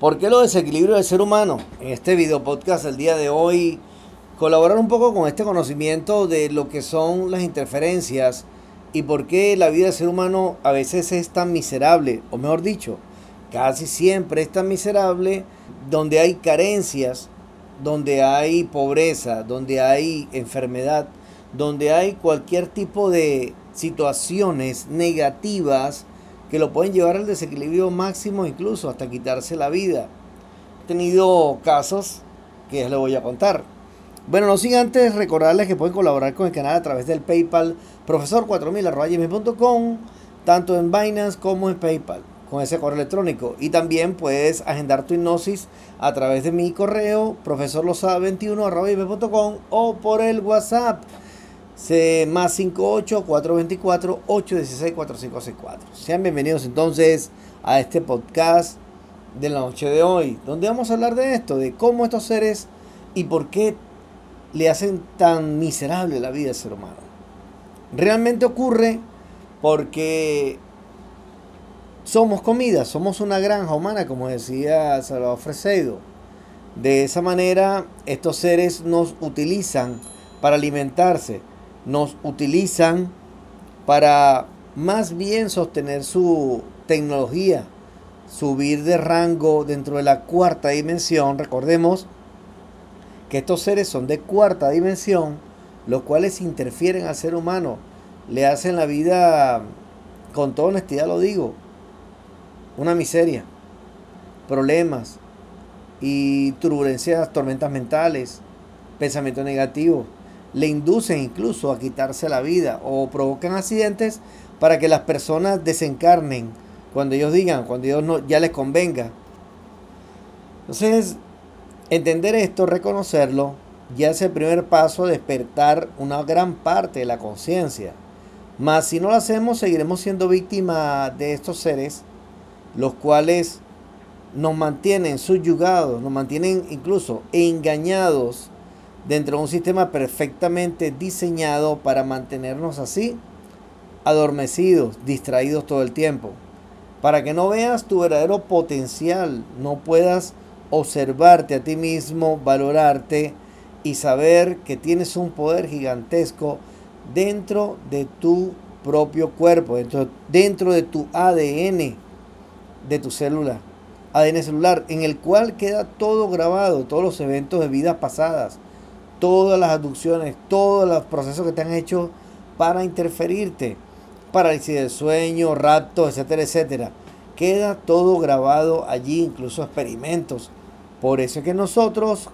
¿Por qué lo desequilibrio del ser humano? En este video podcast el día de hoy, colaborar un poco con este conocimiento de lo que son las interferencias y por qué la vida del ser humano a veces es tan miserable, o mejor dicho, casi siempre es tan miserable donde hay carencias, donde hay pobreza, donde hay enfermedad, donde hay cualquier tipo de situaciones negativas que lo pueden llevar al desequilibrio máximo, incluso hasta quitarse la vida. He tenido casos que les voy a contar. Bueno, no sin antes recordarles que pueden colaborar con el canal a través del PayPal profesor4000.com, tanto en Binance como en PayPal, con ese correo electrónico. Y también puedes agendar tu hipnosis a través de mi correo profesorlosada21.com o por el WhatsApp más 58 424 816 4564. Sean bienvenidos entonces a este podcast de la noche de hoy, donde vamos a hablar de esto, de cómo estos seres y por qué le hacen tan miserable la vida al ser humano. Realmente ocurre porque somos comida, somos una granja humana, como decía Salvador Fresedo. De esa manera, estos seres nos utilizan para alimentarse nos utilizan para más bien sostener su tecnología, subir de rango dentro de la cuarta dimensión. Recordemos que estos seres son de cuarta dimensión, los cuales interfieren al ser humano, le hacen la vida, con toda honestidad lo digo, una miseria, problemas y turbulencias, tormentas mentales, pensamientos negativos le inducen incluso a quitarse la vida o provocan accidentes para que las personas desencarnen cuando ellos digan, cuando ellos no, ya les convenga. Entonces, entender esto, reconocerlo, ya es el primer paso a despertar una gran parte de la conciencia. Mas si no lo hacemos, seguiremos siendo víctimas de estos seres, los cuales nos mantienen subyugados, nos mantienen incluso engañados dentro de un sistema perfectamente diseñado para mantenernos así, adormecidos, distraídos todo el tiempo. Para que no veas tu verdadero potencial, no puedas observarte a ti mismo, valorarte y saber que tienes un poder gigantesco dentro de tu propio cuerpo, dentro, dentro de tu ADN de tu célula, ADN celular, en el cual queda todo grabado, todos los eventos de vidas pasadas, todas las aducciones, todos los procesos que te han hecho para interferirte. Parálisis del sueño, rapto, etcétera, etcétera. Queda todo grabado allí, incluso experimentos. Por eso es que nosotros,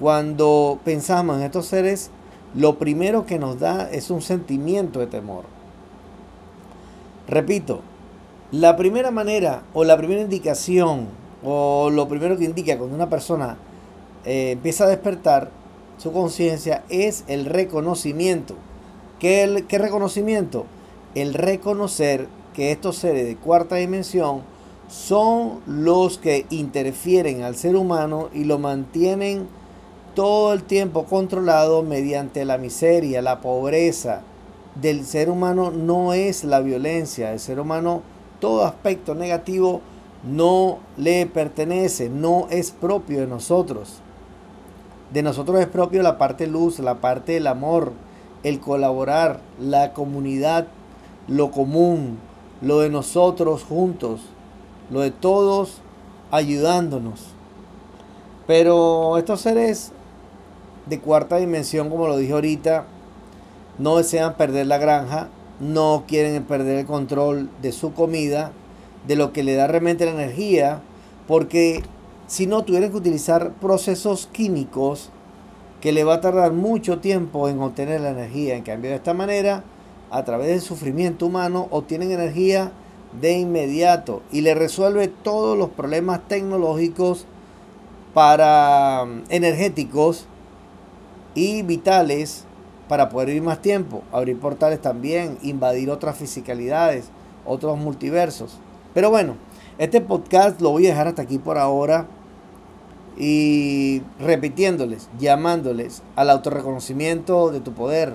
cuando pensamos en estos seres, lo primero que nos da es un sentimiento de temor. Repito, la primera manera o la primera indicación o lo primero que indica cuando una persona eh, empieza a despertar su conciencia es el reconocimiento. ¿Qué, ¿Qué reconocimiento? El reconocer que estos seres de cuarta dimensión son los que interfieren al ser humano y lo mantienen todo el tiempo controlado mediante la miseria, la pobreza del ser humano no es la violencia, el ser humano todo aspecto negativo no le pertenece, no es propio de nosotros. De nosotros es propio la parte luz, la parte del amor, el colaborar, la comunidad, lo común, lo de nosotros juntos, lo de todos ayudándonos. Pero estos seres de cuarta dimensión, como lo dije ahorita, no desean perder la granja, no quieren perder el control de su comida, de lo que le da realmente la energía, porque si no tuvieran que utilizar procesos químicos que le va a tardar mucho tiempo en obtener la energía. En cambio, de esta manera, a través del sufrimiento humano, obtienen energía de inmediato y le resuelve todos los problemas tecnológicos para mm, energéticos y vitales para poder vivir más tiempo, abrir portales también, invadir otras fisicalidades, otros multiversos. Pero bueno, este podcast lo voy a dejar hasta aquí por ahora y repitiéndoles, llamándoles al autorreconocimiento de tu poder.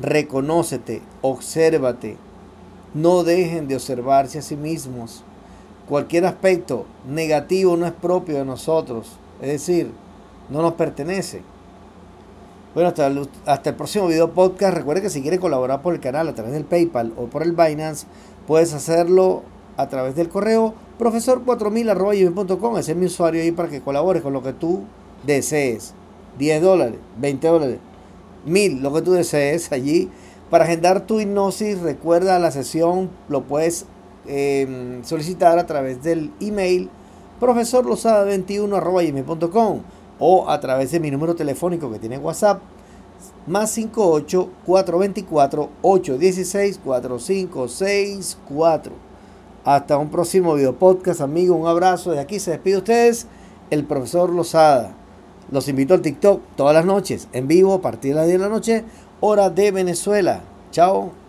Reconócete, obsérvate. No dejen de observarse a sí mismos. Cualquier aspecto negativo no es propio de nosotros, es decir, no nos pertenece. Bueno, hasta el, hasta el próximo video podcast. Recuerde que si quiere colaborar por el canal a través del PayPal o por el Binance, puedes hacerlo a través del correo profesor4000.com. Ese es mi usuario ahí para que colabores con lo que tú desees. 10 dólares, 20 dólares, 1000, lo que tú desees allí. Para agendar tu hipnosis, recuerda la sesión, lo puedes em, solicitar a través del email profesorlosada21.com o a través de mi número telefónico que tiene WhatsApp más 58 424 816 4564. Hasta un próximo video podcast, amigo. Un abrazo. De aquí se despide ustedes el profesor Lozada. Los invito al TikTok todas las noches, en vivo, a partir de las 10 de la noche, hora de Venezuela. Chao.